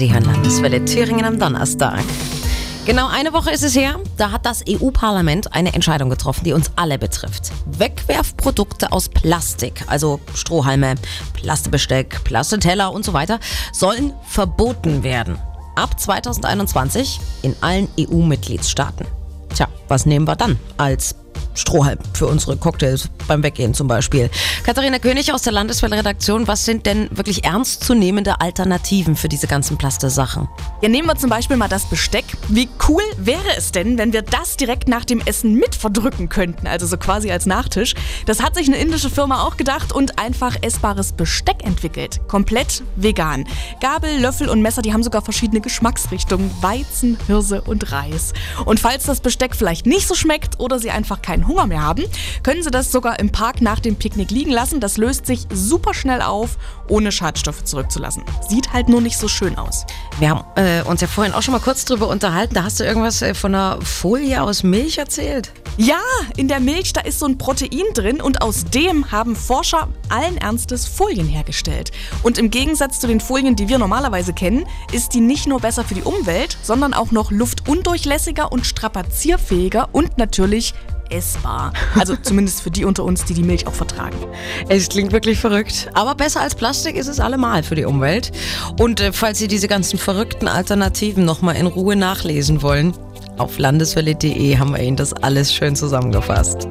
Sie hören Landeswelle Thüringen am Donnerstag. Genau eine Woche ist es her, da hat das EU-Parlament eine Entscheidung getroffen, die uns alle betrifft. Wegwerfprodukte aus Plastik, also Strohhalme, Plastebesteck, Plasteteller und so weiter, sollen verboten werden. Ab 2021 in allen EU-Mitgliedstaaten. Tja, was nehmen wir dann als Strohhalm für unsere Cocktails beim Weggehen zum Beispiel. Katharina König aus der Landeswelle-Redaktion, was sind denn wirklich ernstzunehmende Alternativen für diese ganzen Plaste-Sachen? Ja, nehmen wir zum Beispiel mal das Besteck. Wie cool wäre es denn, wenn wir das direkt nach dem Essen mit verdrücken könnten, also so quasi als Nachtisch. Das hat sich eine indische Firma auch gedacht und einfach essbares Besteck entwickelt. Komplett vegan. Gabel, Löffel und Messer, die haben sogar verschiedene Geschmacksrichtungen. Weizen, Hirse und Reis. Und falls das Besteck vielleicht nicht so schmeckt oder Sie einfach keinen Hunger mehr haben, können Sie das sogar im Park nach dem Picknick liegen lassen. Das löst sich super schnell auf, ohne Schadstoffe zurückzulassen. Sieht halt nur nicht so schön aus. Wir haben äh, uns ja vorhin auch schon mal kurz drüber unterhalten. Da hast du irgendwas äh, von einer Folie aus Milch erzählt. Ja, in der Milch, da ist so ein Protein drin und aus dem haben Forscher allen Ernstes Folien hergestellt. Und im Gegensatz zu den Folien, die wir normalerweise kennen, ist die nicht nur besser für die Umwelt, sondern auch noch luftundurchlässiger und strapazierfähiger und natürlich essbar. Also zumindest für die unter uns, die die Milch auch vertragen. Es klingt wirklich verrückt. Aber besser als Plastik ist es allemal für die Umwelt. Und äh, falls Sie diese ganzen verrückten Alternativen nochmal in Ruhe nachlesen wollen, auf landeswelle.de haben wir Ihnen das alles schön zusammengefasst.